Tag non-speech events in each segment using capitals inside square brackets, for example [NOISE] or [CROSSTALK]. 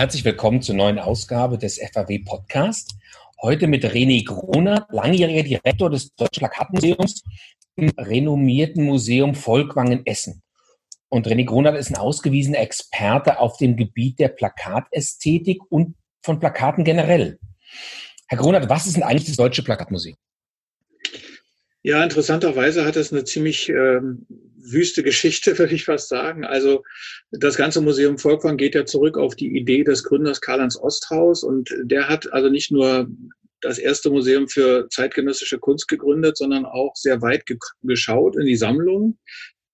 Herzlich willkommen zur neuen Ausgabe des FAW Podcast. Heute mit René Gruner, langjähriger Direktor des Deutschen Plakatmuseums im renommierten Museum Volkwang Essen. Und René Gruner ist ein ausgewiesener Experte auf dem Gebiet der Plakatästhetik und von Plakaten generell. Herr Gruner, was ist denn eigentlich das Deutsche Plakatmuseum? Ja, interessanterweise hat es eine ziemlich ähm, wüste Geschichte, [LAUGHS] würde ich fast sagen. Also das ganze Museum Volkwang geht ja zurück auf die Idee des Gründers Karl-Heinz Osthaus und der hat also nicht nur das erste Museum für zeitgenössische Kunst gegründet, sondern auch sehr weit ge geschaut in die Sammlung.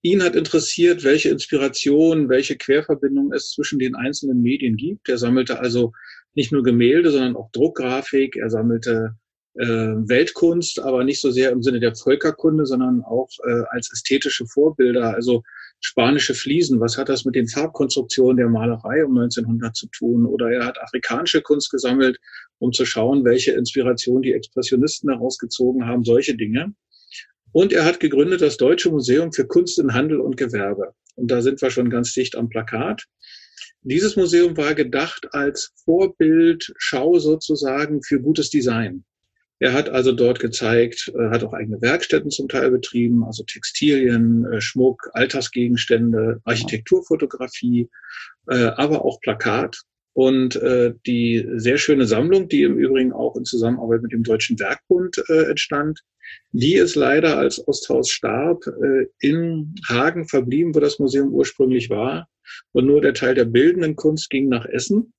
Ihn hat interessiert, welche Inspiration, welche Querverbindung es zwischen den einzelnen Medien gibt. Er sammelte also nicht nur Gemälde, sondern auch Druckgrafik. Er sammelte Weltkunst, aber nicht so sehr im Sinne der Völkerkunde, sondern auch äh, als ästhetische Vorbilder. Also spanische Fliesen, was hat das mit den Farbkonstruktionen der Malerei um 1900 zu tun? Oder er hat afrikanische Kunst gesammelt, um zu schauen, welche Inspiration die Expressionisten herausgezogen haben, solche Dinge. Und er hat gegründet das Deutsche Museum für Kunst in Handel und Gewerbe. Und da sind wir schon ganz dicht am Plakat. Dieses Museum war gedacht als Vorbildschau sozusagen für gutes Design. Er hat also dort gezeigt, äh, hat auch eigene Werkstätten zum Teil betrieben, also Textilien, äh, Schmuck, Alltagsgegenstände, Architekturfotografie, äh, aber auch Plakat. Und die sehr schöne Sammlung, die im Übrigen auch in Zusammenarbeit mit dem Deutschen Werkbund entstand, die ist leider als Osthaus starb in Hagen verblieben, wo das Museum ursprünglich war. Und nur der Teil der bildenden Kunst ging nach Essen.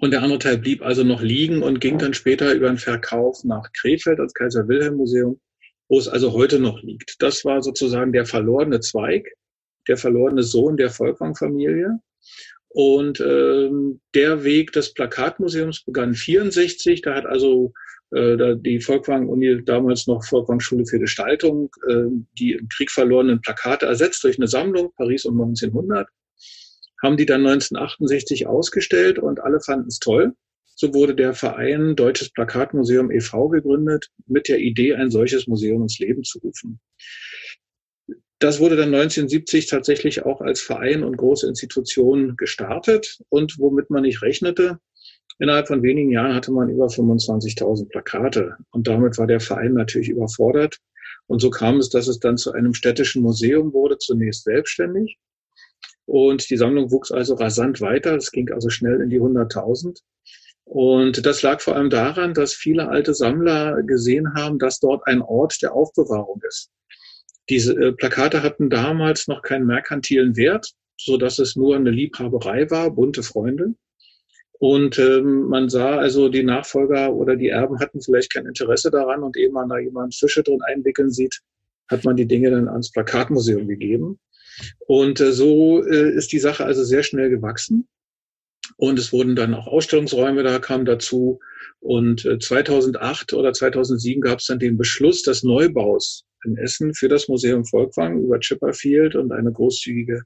Und der andere Teil blieb also noch liegen und ging dann später über einen Verkauf nach Krefeld als Kaiser Wilhelm Museum, wo es also heute noch liegt. Das war sozusagen der verlorene Zweig, der verlorene Sohn der Volkwang-Familie. Und ähm, der Weg des Plakatmuseums begann 64. Da hat also äh, da die Volkwang-Uni, damals noch Volkwang-Schule für Gestaltung, äh, die im Krieg verlorenen Plakate ersetzt durch eine Sammlung, Paris um 1900 haben die dann 1968 ausgestellt und alle fanden es toll. So wurde der Verein Deutsches Plakatmuseum e.V. gegründet, mit der Idee, ein solches Museum ins Leben zu rufen. Das wurde dann 1970 tatsächlich auch als Verein und große Institution gestartet und womit man nicht rechnete, innerhalb von wenigen Jahren hatte man über 25.000 Plakate und damit war der Verein natürlich überfordert. Und so kam es, dass es dann zu einem städtischen Museum wurde, zunächst selbstständig und die Sammlung wuchs also rasant weiter. Es ging also schnell in die 100.000. Und das lag vor allem daran, dass viele alte Sammler gesehen haben, dass dort ein Ort der Aufbewahrung ist. Diese äh, Plakate hatten damals noch keinen merkantilen Wert, so dass es nur eine Liebhaberei war, bunte Freunde. Und ähm, man sah also, die Nachfolger oder die Erben hatten vielleicht kein Interesse daran und ehe man da jemand Fische drin einwickeln sieht, hat man die Dinge dann ans Plakatmuseum gegeben. Und äh, so äh, ist die Sache also sehr schnell gewachsen. Und es wurden dann auch Ausstellungsräume da kamen dazu. Und äh, 2008 oder 2007 gab es dann den Beschluss des Neubaus in Essen für das Museum Volkwang über Chipperfield und eine großzügige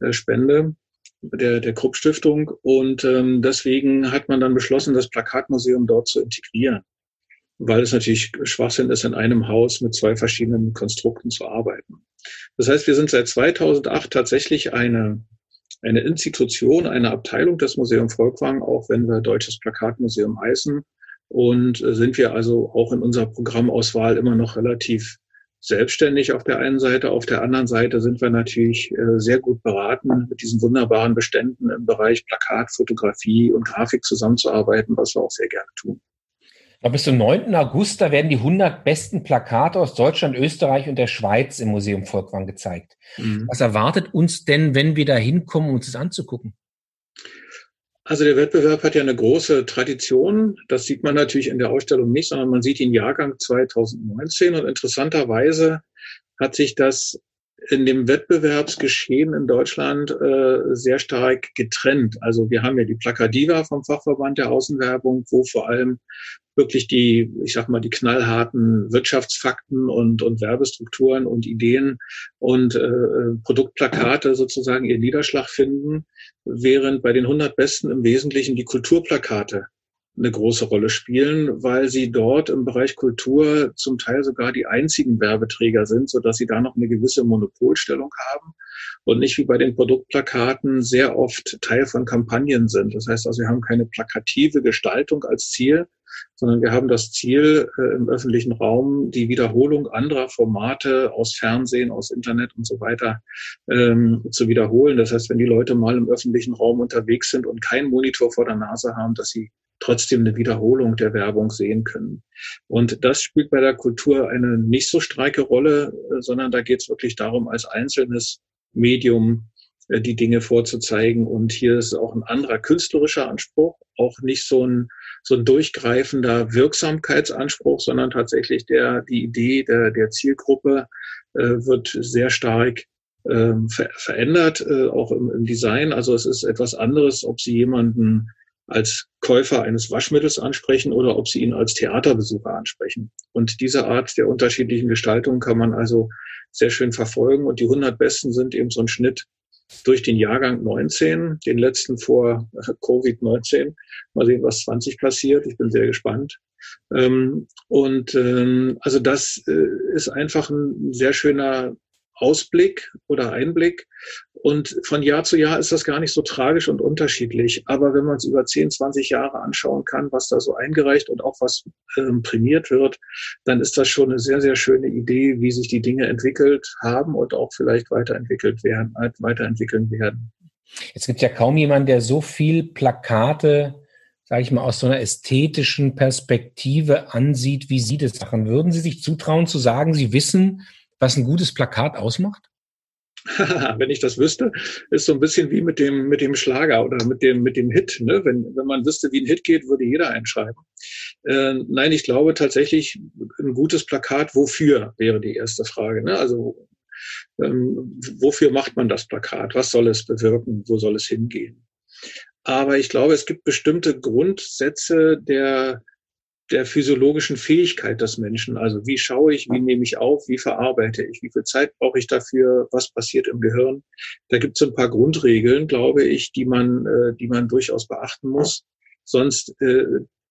äh, Spende der, der Krupp Stiftung. Und ähm, deswegen hat man dann beschlossen, das Plakatmuseum dort zu integrieren, weil es natürlich Schwachsinn ist, in einem Haus mit zwei verschiedenen Konstrukten zu arbeiten. Das heißt, wir sind seit 2008 tatsächlich eine, eine Institution, eine Abteilung des Museum Volkwang, auch wenn wir Deutsches Plakatmuseum heißen. Und äh, sind wir also auch in unserer Programmauswahl immer noch relativ selbstständig auf der einen Seite. Auf der anderen Seite sind wir natürlich äh, sehr gut beraten, mit diesen wunderbaren Beständen im Bereich Plakat, Fotografie und Grafik zusammenzuarbeiten, was wir auch sehr gerne tun. Aber bis zum 9. August, da werden die 100 besten Plakate aus Deutschland, Österreich und der Schweiz im Museum Volkwang gezeigt. Mhm. Was erwartet uns denn, wenn wir da hinkommen, uns das anzugucken? Also der Wettbewerb hat ja eine große Tradition. Das sieht man natürlich in der Ausstellung nicht, sondern man sieht den Jahrgang 2019. Und interessanterweise hat sich das in dem Wettbewerbsgeschehen in Deutschland äh, sehr stark getrennt. Also wir haben ja die Plakadiva vom Fachverband der Außenwerbung, wo vor allem wirklich die, ich sag mal, die knallharten Wirtschaftsfakten und, und Werbestrukturen und Ideen und äh, Produktplakate sozusagen ihren Niederschlag finden, während bei den 100 Besten im Wesentlichen die Kulturplakate eine große Rolle spielen, weil sie dort im Bereich Kultur zum Teil sogar die einzigen Werbeträger sind, so dass sie da noch eine gewisse Monopolstellung haben und nicht wie bei den Produktplakaten sehr oft Teil von Kampagnen sind. Das heißt also, wir haben keine plakative Gestaltung als Ziel, sondern wir haben das Ziel, äh, im öffentlichen Raum die Wiederholung anderer Formate aus Fernsehen, aus Internet und so weiter ähm, zu wiederholen. Das heißt, wenn die Leute mal im öffentlichen Raum unterwegs sind und keinen Monitor vor der Nase haben, dass sie trotzdem eine Wiederholung der Werbung sehen können. Und das spielt bei der Kultur eine nicht so starke Rolle, äh, sondern da geht es wirklich darum, als einzelnes Medium die Dinge vorzuzeigen. Und hier ist auch ein anderer künstlerischer Anspruch, auch nicht so ein, so ein durchgreifender Wirksamkeitsanspruch, sondern tatsächlich der, die Idee der, der Zielgruppe äh, wird sehr stark äh, ver verändert, äh, auch im, im Design. Also es ist etwas anderes, ob Sie jemanden als Käufer eines Waschmittels ansprechen oder ob sie ihn als Theaterbesucher ansprechen. Und diese Art der unterschiedlichen Gestaltung kann man also sehr schön verfolgen. Und die 100 Besten sind eben so ein Schnitt durch den Jahrgang 19, den letzten vor Covid-19. Mal sehen, was 20 passiert. Ich bin sehr gespannt. Ähm, und ähm, also das äh, ist einfach ein sehr schöner Ausblick oder Einblick. Und von Jahr zu Jahr ist das gar nicht so tragisch und unterschiedlich. Aber wenn man es über 10, 20 Jahre anschauen kann, was da so eingereicht und auch was ähm, prämiert wird, dann ist das schon eine sehr, sehr schöne Idee, wie sich die Dinge entwickelt haben und auch vielleicht weiterentwickelt werden, weiterentwickeln werden. Es gibt ja kaum jemanden, der so viel Plakate sage ich mal, aus so einer ästhetischen Perspektive ansieht, wie Sie das machen. Würden Sie sich zutrauen zu sagen, Sie wissen, was ein gutes Plakat ausmacht? [LAUGHS] wenn ich das wüsste, ist so ein bisschen wie mit dem, mit dem Schlager oder mit dem, mit dem Hit. Ne? Wenn, wenn man wüsste, wie ein Hit geht, würde jeder einschreiben. Äh, nein, ich glaube tatsächlich, ein gutes Plakat, wofür, wäre die erste Frage. Ne? Also, ähm, wofür macht man das Plakat? Was soll es bewirken? Wo soll es hingehen? Aber ich glaube, es gibt bestimmte Grundsätze der, der physiologischen Fähigkeit des Menschen. Also wie schaue ich, wie nehme ich auf, wie verarbeite ich, wie viel Zeit brauche ich dafür, was passiert im Gehirn. Da gibt es ein paar Grundregeln, glaube ich, die man, äh, die man durchaus beachten muss. Sonst äh,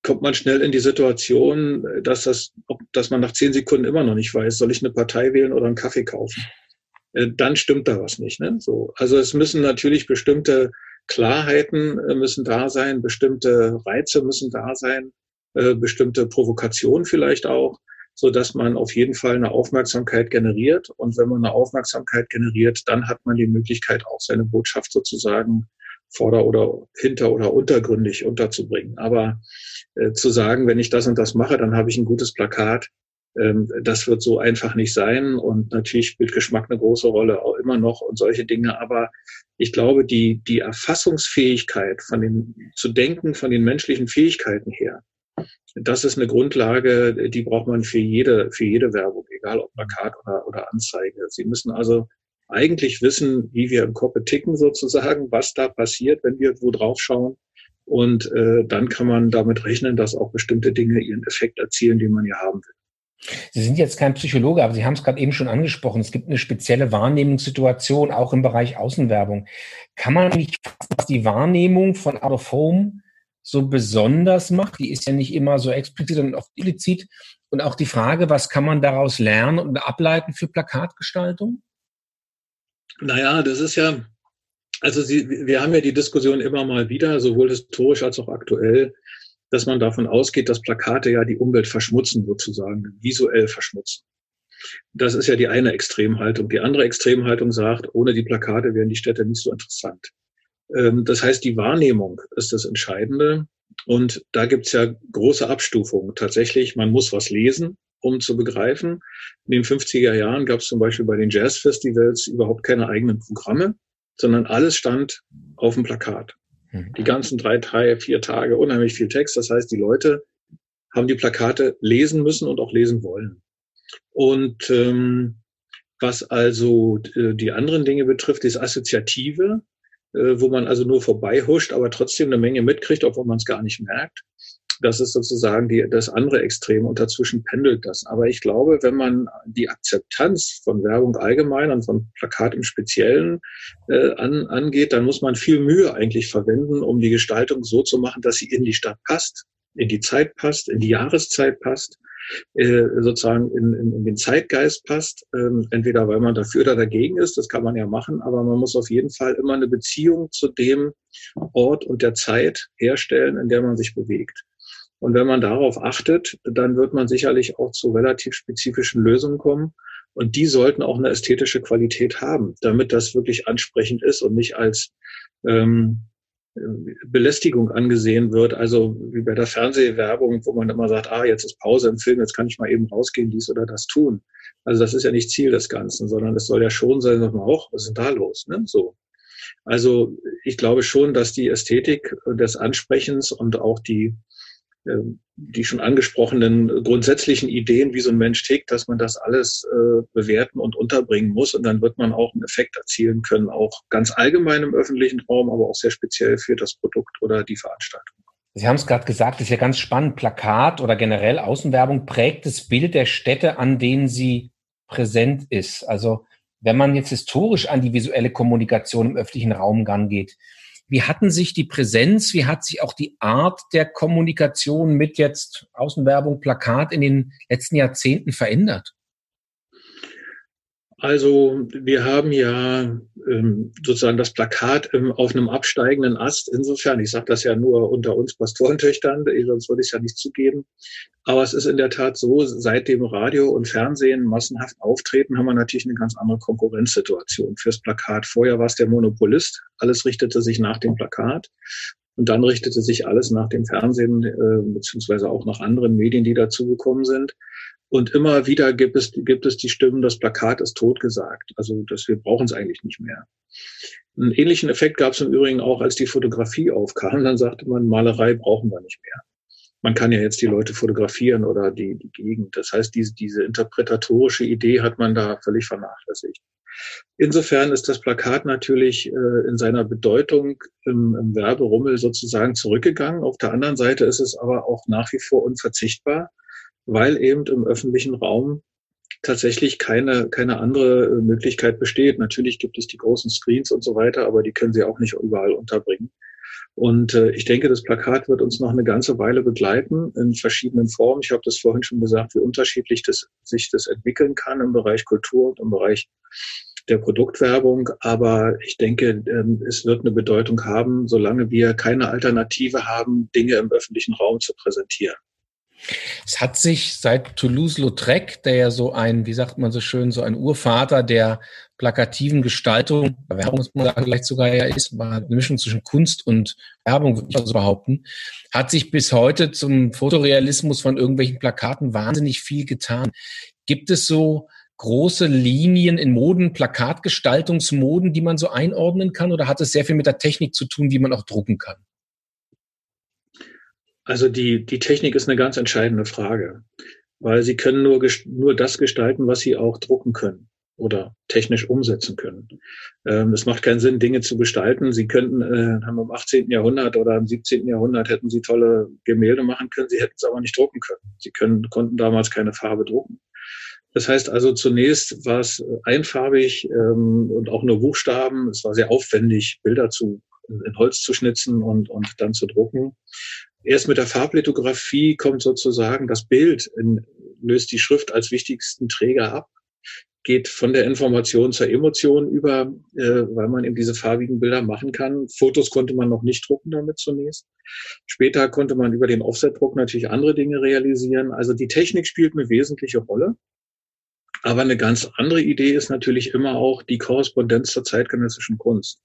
kommt man schnell in die Situation, dass das, dass man nach zehn Sekunden immer noch nicht weiß, soll ich eine Partei wählen oder einen Kaffee kaufen. Äh, dann stimmt da was nicht. Ne? So, also es müssen natürlich bestimmte Klarheiten äh, müssen da sein, bestimmte Reize müssen da sein äh, bestimmte Provokation vielleicht auch, so dass man auf jeden Fall eine Aufmerksamkeit generiert. Und wenn man eine Aufmerksamkeit generiert, dann hat man die Möglichkeit, auch seine Botschaft sozusagen vorder- oder hinter- oder untergründig unterzubringen. Aber äh, zu sagen, wenn ich das und das mache, dann habe ich ein gutes Plakat, ähm, das wird so einfach nicht sein. Und natürlich spielt Geschmack eine große Rolle, auch immer noch und solche Dinge. Aber ich glaube, die, die Erfassungsfähigkeit von den, zu denken von den menschlichen Fähigkeiten her, das ist eine Grundlage, die braucht man für jede, für jede Werbung, egal ob Plakat oder, oder Anzeige. Sie müssen also eigentlich wissen, wie wir im Kopf ticken sozusagen, was da passiert, wenn wir wo drauf schauen. Und äh, dann kann man damit rechnen, dass auch bestimmte Dinge ihren Effekt erzielen, den man ja haben will. Sie sind jetzt kein Psychologe, aber Sie haben es gerade eben schon angesprochen. Es gibt eine spezielle Wahrnehmungssituation, auch im Bereich Außenwerbung. Kann man nicht die Wahrnehmung von Out of Home so besonders macht. Die ist ja nicht immer so explizit, sondern auch implizit. Und auch die Frage, was kann man daraus lernen und ableiten für Plakatgestaltung? Naja, das ist ja, also Sie, wir haben ja die Diskussion immer mal wieder, sowohl historisch als auch aktuell, dass man davon ausgeht, dass Plakate ja die Umwelt verschmutzen, sozusagen, visuell verschmutzen. Das ist ja die eine Extremhaltung. Die andere Extremhaltung sagt, ohne die Plakate wären die Städte nicht so interessant. Ähm, das heißt, die Wahrnehmung ist das Entscheidende. Und da gibt's ja große Abstufungen. Tatsächlich, man muss was lesen, um zu begreifen. In den 50er Jahren gab es zum Beispiel bei den Jazzfestivals überhaupt keine eigenen Programme, sondern alles stand auf dem Plakat. Mhm. Die ganzen drei, drei, vier Tage, unheimlich viel Text. Das heißt, die Leute haben die Plakate lesen müssen und auch lesen wollen. Und ähm, was also äh, die anderen Dinge betrifft, das Assoziative, wo man also nur vorbeihuscht, aber trotzdem eine Menge mitkriegt, obwohl man es gar nicht merkt. Das ist sozusagen die, das andere Extrem und dazwischen pendelt das. Aber ich glaube, wenn man die Akzeptanz von Werbung allgemein und von Plakat im Speziellen äh, an, angeht, dann muss man viel Mühe eigentlich verwenden, um die Gestaltung so zu machen, dass sie in die Stadt passt in die Zeit passt, in die Jahreszeit passt, äh, sozusagen in, in, in den Zeitgeist passt. Ähm, entweder weil man dafür oder dagegen ist, das kann man ja machen, aber man muss auf jeden Fall immer eine Beziehung zu dem Ort und der Zeit herstellen, in der man sich bewegt. Und wenn man darauf achtet, dann wird man sicherlich auch zu relativ spezifischen Lösungen kommen. Und die sollten auch eine ästhetische Qualität haben, damit das wirklich ansprechend ist und nicht als ähm, Belästigung angesehen wird. Also wie bei der Fernsehwerbung, wo man immer sagt, ah, jetzt ist Pause im Film, jetzt kann ich mal eben rausgehen, dies oder das tun. Also das ist ja nicht Ziel des Ganzen, sondern es soll ja schon sein, dass man auch, was ist denn da los? Ne? So. Also ich glaube schon, dass die Ästhetik des Ansprechens und auch die die schon angesprochenen grundsätzlichen Ideen, wie so ein Mensch tickt, dass man das alles äh, bewerten und unterbringen muss. Und dann wird man auch einen Effekt erzielen können, auch ganz allgemein im öffentlichen Raum, aber auch sehr speziell für das Produkt oder die Veranstaltung. Sie haben es gerade gesagt, ist ja ganz spannend. Plakat oder generell Außenwerbung prägt das Bild der Städte, an denen sie präsent ist. Also wenn man jetzt historisch an die visuelle Kommunikation im öffentlichen Raum rangeht, wie hatten sich die Präsenz, wie hat sich auch die Art der Kommunikation mit jetzt Außenwerbung, Plakat in den letzten Jahrzehnten verändert? Also wir haben ja ähm, sozusagen das Plakat ähm, auf einem absteigenden Ast. Insofern, ich sage das ja nur unter uns Pastorentöchtern, eh, sonst würde ich es ja nicht zugeben. Aber es ist in der Tat so, seit dem Radio und Fernsehen massenhaft auftreten, haben wir natürlich eine ganz andere Konkurrenzsituation fürs Plakat. Vorher war es der Monopolist, alles richtete sich nach dem Plakat. Und dann richtete sich alles nach dem Fernsehen, äh, beziehungsweise auch nach anderen Medien, die dazugekommen sind. Und immer wieder gibt es, gibt es die Stimmen, das Plakat ist totgesagt. Also dass wir brauchen es eigentlich nicht mehr. Einen ähnlichen Effekt gab es im Übrigen auch, als die Fotografie aufkam. Dann sagte man, Malerei brauchen wir nicht mehr. Man kann ja jetzt die Leute fotografieren oder die, die Gegend. Das heißt, diese, diese interpretatorische Idee hat man da völlig vernachlässigt. Insofern ist das Plakat natürlich äh, in seiner Bedeutung im, im Werberummel sozusagen zurückgegangen. Auf der anderen Seite ist es aber auch nach wie vor unverzichtbar weil eben im öffentlichen Raum tatsächlich keine, keine andere äh, Möglichkeit besteht. Natürlich gibt es die großen Screens und so weiter, aber die können Sie auch nicht überall unterbringen. Und äh, ich denke, das Plakat wird uns noch eine ganze Weile begleiten in verschiedenen Formen. Ich habe das vorhin schon gesagt, wie unterschiedlich das, sich das entwickeln kann im Bereich Kultur und im Bereich der Produktwerbung. Aber ich denke, ähm, es wird eine Bedeutung haben, solange wir keine Alternative haben, Dinge im öffentlichen Raum zu präsentieren. Es hat sich seit Toulouse-Lautrec, der ja so ein, wie sagt man so schön, so ein Urvater der plakativen Gestaltung, Werbung muss man sagen, vielleicht sogar ja ist, war eine Mischung zwischen Kunst und Werbung, würde ich also behaupten, hat sich bis heute zum Fotorealismus von irgendwelchen Plakaten wahnsinnig viel getan. Gibt es so große Linien in Moden, Plakatgestaltungsmoden, die man so einordnen kann, oder hat es sehr viel mit der Technik zu tun, die man auch drucken kann? Also die, die Technik ist eine ganz entscheidende Frage, weil sie können nur, nur das gestalten, was sie auch drucken können oder technisch umsetzen können. Ähm, es macht keinen Sinn, Dinge zu gestalten. Sie könnten, äh, haben im 18. Jahrhundert oder im 17. Jahrhundert hätten sie tolle Gemälde machen können, sie hätten es aber nicht drucken können. Sie können, konnten damals keine Farbe drucken. Das heißt also zunächst war es einfarbig ähm, und auch nur Buchstaben. Es war sehr aufwendig, Bilder zu in Holz zu schnitzen und, und dann zu drucken. Erst mit der Farblithografie kommt sozusagen das Bild, in, löst die Schrift als wichtigsten Träger ab, geht von der Information zur Emotion über, äh, weil man eben diese farbigen Bilder machen kann. Fotos konnte man noch nicht drucken damit zunächst. Später konnte man über den Offsetdruck natürlich andere Dinge realisieren. Also die Technik spielt eine wesentliche Rolle. Aber eine ganz andere Idee ist natürlich immer auch die Korrespondenz zur zeitgenössischen Kunst.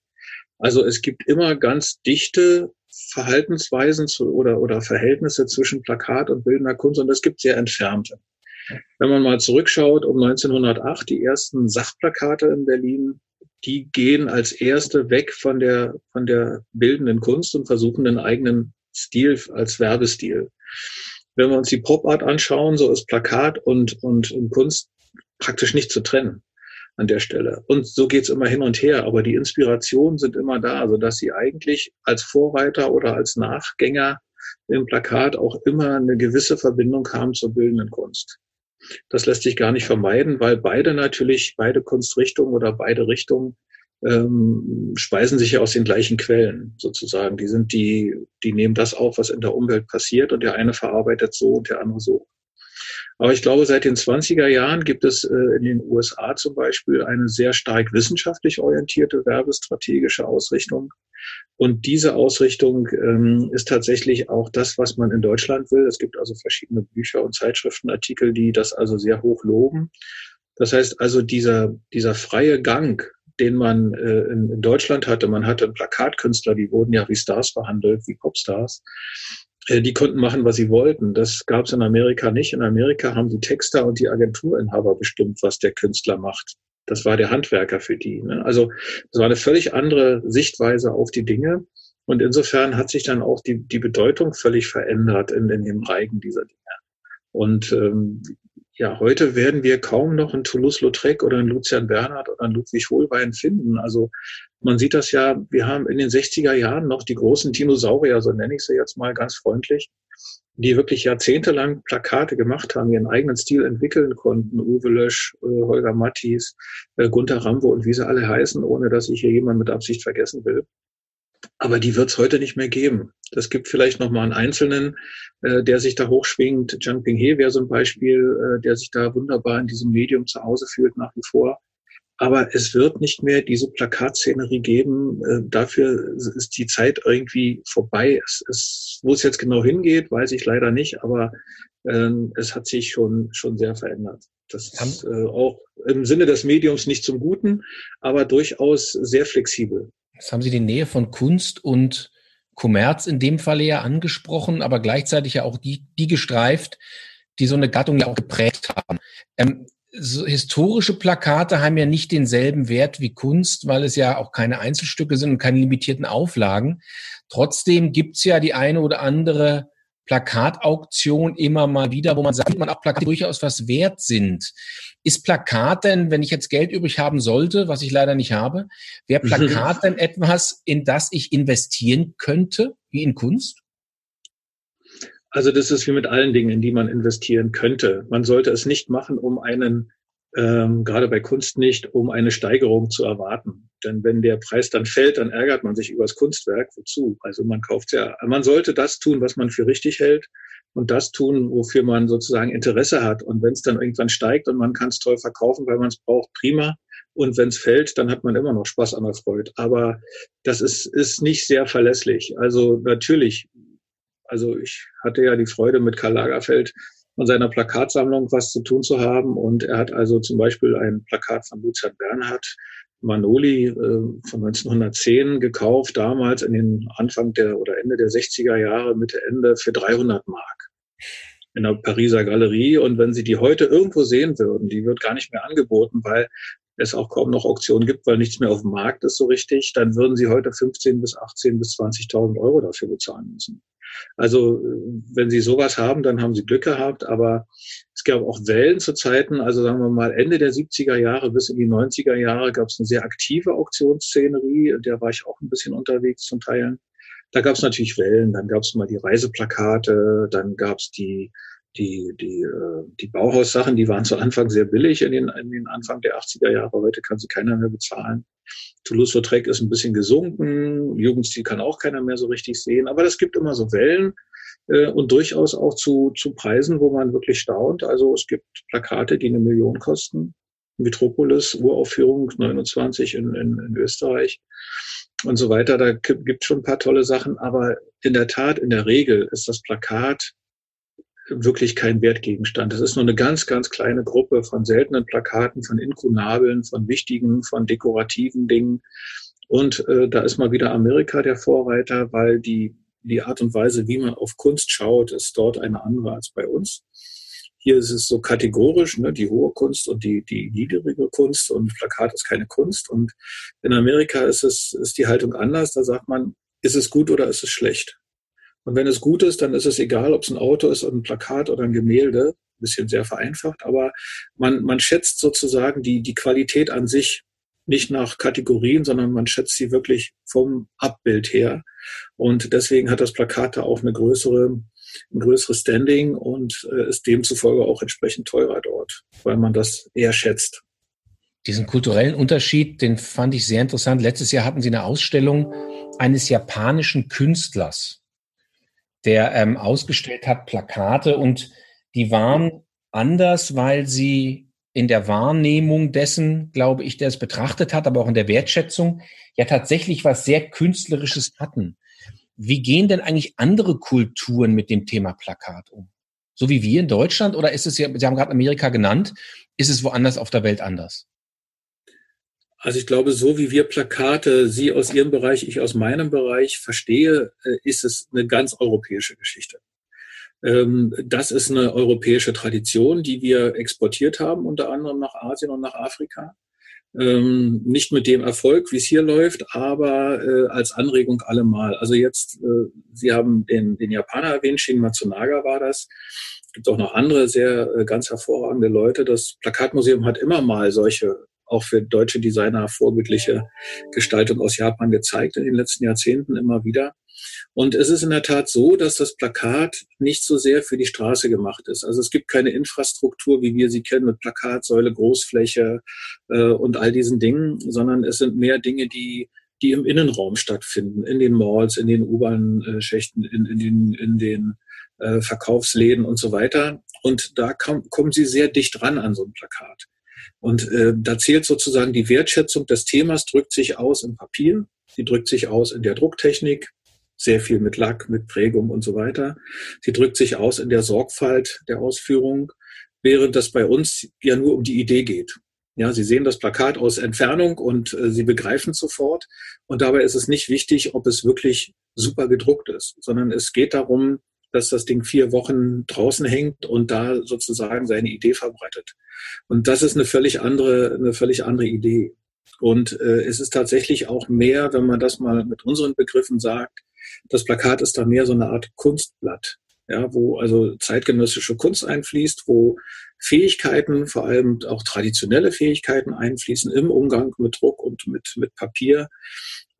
Also es gibt immer ganz dichte Verhaltensweisen zu, oder, oder Verhältnisse zwischen Plakat und bildender Kunst und es gibt sehr entfernte. Wenn man mal zurückschaut, um 1908, die ersten Sachplakate in Berlin, die gehen als erste weg von der, von der bildenden Kunst und versuchen den eigenen Stil als Werbestil. Wenn wir uns die Pop-Art anschauen, so ist Plakat und, und, und Kunst praktisch nicht zu trennen an der Stelle. Und so geht's immer hin und her, aber die Inspirationen sind immer da, also dass sie eigentlich als Vorreiter oder als Nachgänger im Plakat auch immer eine gewisse Verbindung haben zur bildenden Kunst. Das lässt sich gar nicht vermeiden, weil beide natürlich, beide Kunstrichtungen oder beide Richtungen ähm, speisen sich ja aus den gleichen Quellen sozusagen. Die sind die, die nehmen das auf, was in der Umwelt passiert und der eine verarbeitet so und der andere so. Aber ich glaube, seit den 20er Jahren gibt es äh, in den USA zum Beispiel eine sehr stark wissenschaftlich orientierte werbestrategische Ausrichtung. Und diese Ausrichtung ähm, ist tatsächlich auch das, was man in Deutschland will. Es gibt also verschiedene Bücher und Zeitschriftenartikel, die das also sehr hoch loben. Das heißt also, dieser, dieser freie Gang, den man äh, in, in Deutschland hatte, man hatte Plakatkünstler, die wurden ja wie Stars behandelt, wie Popstars. Äh, die konnten machen, was sie wollten. Das gab es in Amerika nicht. In Amerika haben die Texter und die Agenturinhaber bestimmt, was der Künstler macht. Das war der Handwerker für die. Ne? Also das war eine völlig andere Sichtweise auf die Dinge. Und insofern hat sich dann auch die, die Bedeutung völlig verändert in, in dem Reigen dieser Dinge. Und ähm, ja, heute werden wir kaum noch einen Toulouse-Lautrec oder einen Lucian Bernhard oder einen Ludwig Hohlbein finden. Also man sieht das ja, wir haben in den 60er Jahren noch die großen Dinosaurier, so nenne ich sie jetzt mal ganz freundlich, die wirklich jahrzehntelang Plakate gemacht haben, ihren eigenen Stil entwickeln konnten. Uwe Lösch, äh, Holger Mattis, äh, Gunther Rambo und wie sie alle heißen, ohne dass ich hier jemand mit Absicht vergessen will. Aber die wird es heute nicht mehr geben. Das gibt vielleicht noch mal einen Einzelnen, äh, der sich da hochschwingt. Jiang Ping He wäre so ein Beispiel, äh, der sich da wunderbar in diesem Medium zu Hause fühlt nach wie vor. Aber es wird nicht mehr diese Plakatszenerie geben. Äh, dafür ist die Zeit irgendwie vorbei. Es, es, wo es jetzt genau hingeht, weiß ich leider nicht, aber ähm, es hat sich schon, schon sehr verändert. Das ist äh, auch im Sinne des Mediums nicht zum Guten, aber durchaus sehr flexibel. Jetzt haben Sie die Nähe von Kunst und Kommerz in dem Falle ja angesprochen, aber gleichzeitig ja auch die, die gestreift, die so eine Gattung ja auch geprägt haben. Ähm, so historische Plakate haben ja nicht denselben Wert wie Kunst, weil es ja auch keine Einzelstücke sind und keine limitierten Auflagen. Trotzdem gibt's ja die eine oder andere Plakatauktion immer mal wieder, wo man sagt, man auch Plakate durchaus was wert sind. Ist Plakat denn, wenn ich jetzt Geld übrig haben sollte, was ich leider nicht habe, wäre Plakat denn etwas, in das ich investieren könnte, wie in Kunst? Also das ist wie mit allen Dingen, in die man investieren könnte. Man sollte es nicht machen, um einen, ähm, gerade bei Kunst nicht, um eine Steigerung zu erwarten. Denn wenn der Preis dann fällt, dann ärgert man sich über das Kunstwerk. Wozu? Also man kauft ja, man sollte das tun, was man für richtig hält und das tun, wofür man sozusagen Interesse hat. Und wenn es dann irgendwann steigt und man kann es toll verkaufen, weil man es braucht, prima. Und wenn es fällt, dann hat man immer noch Spaß an der Freude. Aber das ist, ist nicht sehr verlässlich. Also natürlich also ich hatte ja die Freude, mit Karl Lagerfeld von seiner Plakatsammlung was zu tun zu haben. Und er hat also zum Beispiel ein Plakat von Lucian Bernhard, Manoli äh, von 1910 gekauft, damals in den Anfang der oder Ende der 60er Jahre, Mitte Ende für 300 Mark in der Pariser Galerie. Und wenn Sie die heute irgendwo sehen würden, die wird gar nicht mehr angeboten, weil es auch kaum noch Auktionen gibt, weil nichts mehr auf dem Markt ist so richtig, dann würden Sie heute 15 bis 18 bis 20.000 Euro dafür bezahlen müssen. Also wenn Sie sowas haben, dann haben Sie Glück gehabt. Aber es gab auch Wellen zu Zeiten, also sagen wir mal Ende der 70er Jahre bis in die 90er Jahre gab es eine sehr aktive Auktionsszenerie. Der war ich auch ein bisschen unterwegs zum Teilen. Da gab es natürlich Wellen. Dann gab es mal die Reiseplakate, dann gab es die die, die, äh, die Bauhaussachen, die waren zu Anfang sehr billig in den, in den Anfang der 80er Jahre. Heute kann sie keiner mehr bezahlen. Toulouse-Lautrec ist ein bisschen gesunken. Jugendstil kann auch keiner mehr so richtig sehen. Aber es gibt immer so Wellen äh, und durchaus auch zu, zu Preisen, wo man wirklich staunt. Also es gibt Plakate, die eine Million kosten. Metropolis, Uraufführung 29 in, in, in Österreich und so weiter. Da gibt schon ein paar tolle Sachen. Aber in der Tat, in der Regel ist das Plakat wirklich kein Wertgegenstand. Das ist nur eine ganz, ganz kleine Gruppe von seltenen Plakaten, von Inkunabeln, von wichtigen, von dekorativen Dingen. Und äh, da ist mal wieder Amerika der Vorreiter, weil die, die Art und Weise, wie man auf Kunst schaut, ist dort eine andere als bei uns. Hier ist es so kategorisch, ne, die hohe Kunst und die, die niedrige Kunst und Plakat ist keine Kunst. Und in Amerika ist es, ist die Haltung anders. Da sagt man, ist es gut oder ist es schlecht? Und wenn es gut ist, dann ist es egal, ob es ein Auto ist, ein Plakat oder ein Gemälde. Ein bisschen sehr vereinfacht, aber man, man schätzt sozusagen die, die Qualität an sich nicht nach Kategorien, sondern man schätzt sie wirklich vom Abbild her. Und deswegen hat das Plakat da auch eine größere, ein größeres Standing und äh, ist demzufolge auch entsprechend teurer dort, weil man das eher schätzt. Diesen kulturellen Unterschied, den fand ich sehr interessant. Letztes Jahr hatten Sie eine Ausstellung eines japanischen Künstlers, der ähm, ausgestellt hat Plakate und die waren anders, weil sie in der Wahrnehmung dessen, glaube ich, der es betrachtet hat, aber auch in der Wertschätzung, ja tatsächlich was sehr Künstlerisches hatten. Wie gehen denn eigentlich andere Kulturen mit dem Thema Plakat um? So wie wir in Deutschland oder ist es ja, Sie haben gerade Amerika genannt, ist es woanders auf der Welt anders? Also ich glaube, so wie wir Plakate, Sie aus Ihrem Bereich, ich aus meinem Bereich verstehe, äh, ist es eine ganz europäische Geschichte. Ähm, das ist eine europäische Tradition, die wir exportiert haben, unter anderem nach Asien und nach Afrika. Ähm, nicht mit dem Erfolg, wie es hier läuft, aber äh, als Anregung allemal. Also jetzt, äh, Sie haben den, den Japaner erwähnt, Shin Matsunaga war das. Es gibt auch noch andere sehr ganz hervorragende Leute. Das Plakatmuseum hat immer mal solche auch für deutsche Designer vorbildliche Gestaltung aus Japan gezeigt in den letzten Jahrzehnten immer wieder. Und es ist in der Tat so, dass das Plakat nicht so sehr für die Straße gemacht ist. Also es gibt keine Infrastruktur, wie wir sie kennen, mit Plakatsäule, Großfläche äh, und all diesen Dingen, sondern es sind mehr Dinge, die die im Innenraum stattfinden, in den Malls, in den U-Bahn-Schächten, in, in den, in den äh, Verkaufsläden und so weiter. Und da kam, kommen sie sehr dicht ran an so ein Plakat. Und äh, da zählt sozusagen die Wertschätzung des Themas, drückt sich aus im Papier, sie drückt sich aus in der Drucktechnik, sehr viel mit Lack, mit Prägung und so weiter. Sie drückt sich aus in der Sorgfalt der Ausführung, während das bei uns ja nur um die Idee geht. Ja, Sie sehen das Plakat aus Entfernung und äh, Sie begreifen sofort. Und dabei ist es nicht wichtig, ob es wirklich super gedruckt ist, sondern es geht darum, dass das Ding vier Wochen draußen hängt und da sozusagen seine Idee verbreitet. Und das ist eine völlig andere, eine völlig andere Idee. Und äh, es ist tatsächlich auch mehr, wenn man das mal mit unseren Begriffen sagt, das Plakat ist da mehr so eine Art Kunstblatt, ja, wo also zeitgenössische Kunst einfließt, wo Fähigkeiten, vor allem auch traditionelle Fähigkeiten einfließen im Umgang mit Druck und mit, mit Papier,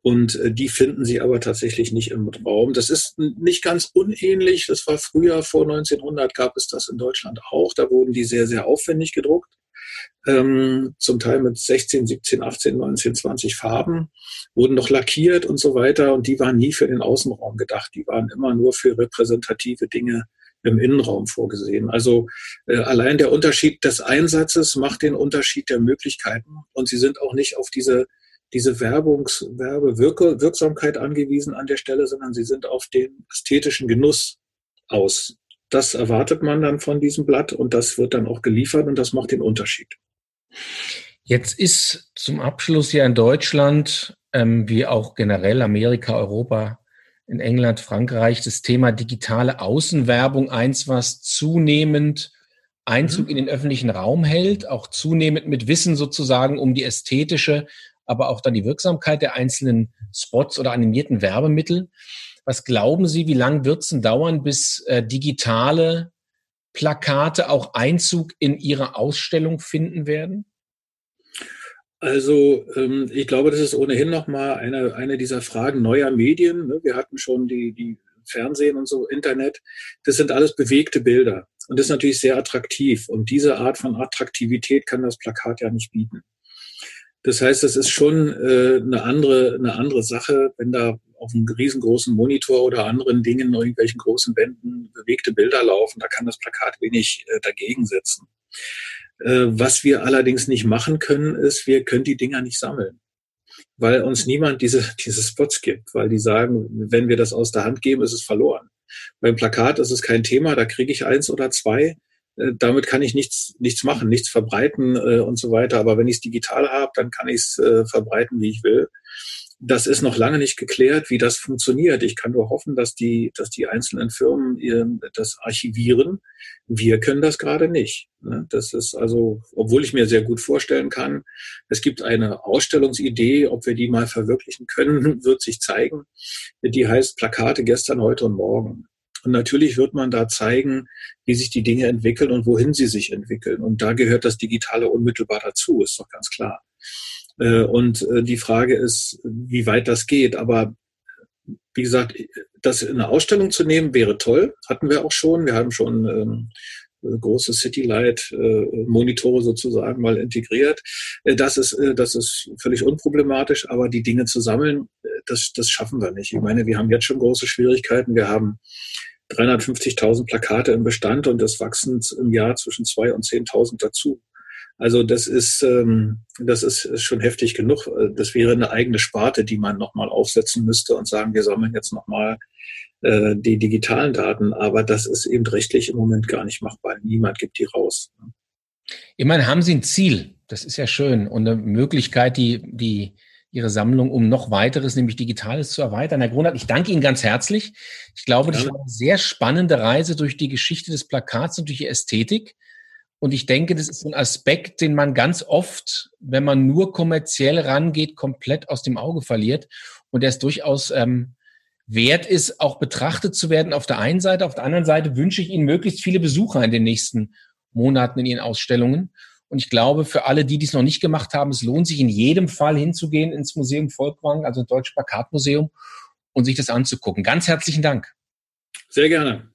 und äh, die finden sie aber tatsächlich nicht im Raum. Das ist nicht ganz unähnlich. Das war früher, vor 1900 gab es das in Deutschland auch. Da wurden die sehr, sehr aufwendig gedruckt. Ähm, zum Teil mit 16, 17, 18, 19, 20 Farben, wurden noch lackiert und so weiter. Und die waren nie für den Außenraum gedacht. Die waren immer nur für repräsentative Dinge im Innenraum vorgesehen. Also äh, allein der Unterschied des Einsatzes macht den Unterschied der Möglichkeiten. Und sie sind auch nicht auf diese diese Werbungs Werbewirksamkeit angewiesen an der Stelle, sondern sie sind auf den ästhetischen Genuss aus. Das erwartet man dann von diesem Blatt und das wird dann auch geliefert und das macht den Unterschied. Jetzt ist zum Abschluss ja in Deutschland, ähm, wie auch generell Amerika, Europa, in England, Frankreich, das Thema digitale Außenwerbung eins, was zunehmend Einzug mhm. in den öffentlichen Raum hält, auch zunehmend mit Wissen sozusagen um die ästhetische aber auch dann die Wirksamkeit der einzelnen Spots oder animierten Werbemittel. Was glauben Sie, wie lange wird es denn dauern, bis äh, digitale Plakate auch Einzug in Ihre Ausstellung finden werden? Also ähm, ich glaube, das ist ohnehin nochmal eine, eine dieser Fragen neuer Medien. Ne? Wir hatten schon die, die Fernsehen und so, Internet. Das sind alles bewegte Bilder. Und das ist natürlich sehr attraktiv. Und diese Art von Attraktivität kann das Plakat ja nicht bieten. Das heißt, es ist schon äh, eine andere eine andere Sache, wenn da auf einem riesengroßen Monitor oder anderen Dingen, irgendwelchen großen Wänden bewegte Bilder laufen. Da kann das Plakat wenig äh, dagegen setzen. Äh, was wir allerdings nicht machen können, ist, wir können die Dinger nicht sammeln, weil uns niemand diese [LAUGHS] diese Spots gibt, weil die sagen, wenn wir das aus der Hand geben, ist es verloren. Beim Plakat ist es kein Thema, da kriege ich eins oder zwei. Äh, damit kann ich nichts, nichts machen, nichts verbreiten äh, und so weiter. Aber wenn ich es digital habe, dann kann ich es äh, verbreiten, wie ich will. Das ist noch lange nicht geklärt, wie das funktioniert. Ich kann nur hoffen, dass die, dass die einzelnen Firmen ihr, das archivieren. Wir können das gerade nicht. Ne? Das ist also, obwohl ich mir sehr gut vorstellen kann, es gibt eine Ausstellungsidee, ob wir die mal verwirklichen können, [LAUGHS] wird sich zeigen. Die heißt Plakate gestern, heute und morgen. Und natürlich wird man da zeigen, wie sich die Dinge entwickeln und wohin sie sich entwickeln. Und da gehört das Digitale unmittelbar dazu, ist doch ganz klar. Äh, und äh, die Frage ist, wie weit das geht. Aber wie gesagt, das in eine Ausstellung zu nehmen, wäre toll. Hatten wir auch schon. Wir haben schon ähm, große Citylight-Monitore sozusagen mal integriert. Das ist, das ist völlig unproblematisch, aber die Dinge zu sammeln, das, das schaffen wir nicht. Ich meine, wir haben jetzt schon große Schwierigkeiten. Wir haben 350.000 Plakate im Bestand und das wachsen im Jahr zwischen 2.000 und 10.000 dazu. Also das ist, ähm, das ist schon heftig genug. Das wäre eine eigene Sparte, die man nochmal aufsetzen müsste und sagen, wir sammeln jetzt nochmal äh, die digitalen Daten. Aber das ist eben rechtlich im Moment gar nicht machbar. Niemand gibt die raus. Immerhin haben Sie ein Ziel. Das ist ja schön. Und eine Möglichkeit, die, die, Ihre Sammlung um noch weiteres, nämlich Digitales zu erweitern. Herr Grunert, ich danke Ihnen ganz herzlich. Ich glaube, das war eine sehr spannende Reise durch die Geschichte des Plakats und durch die Ästhetik. Und ich denke, das ist ein Aspekt, den man ganz oft, wenn man nur kommerziell rangeht, komplett aus dem Auge verliert. Und der es durchaus ähm, wert ist, auch betrachtet zu werden auf der einen Seite. Auf der anderen Seite wünsche ich Ihnen möglichst viele Besucher in den nächsten Monaten in Ihren Ausstellungen. Und ich glaube, für alle, die dies noch nicht gemacht haben, es lohnt sich in jedem Fall hinzugehen ins Museum Volkwang, also Deutsche Plakatmuseum, und sich das anzugucken. Ganz herzlichen Dank. Sehr gerne.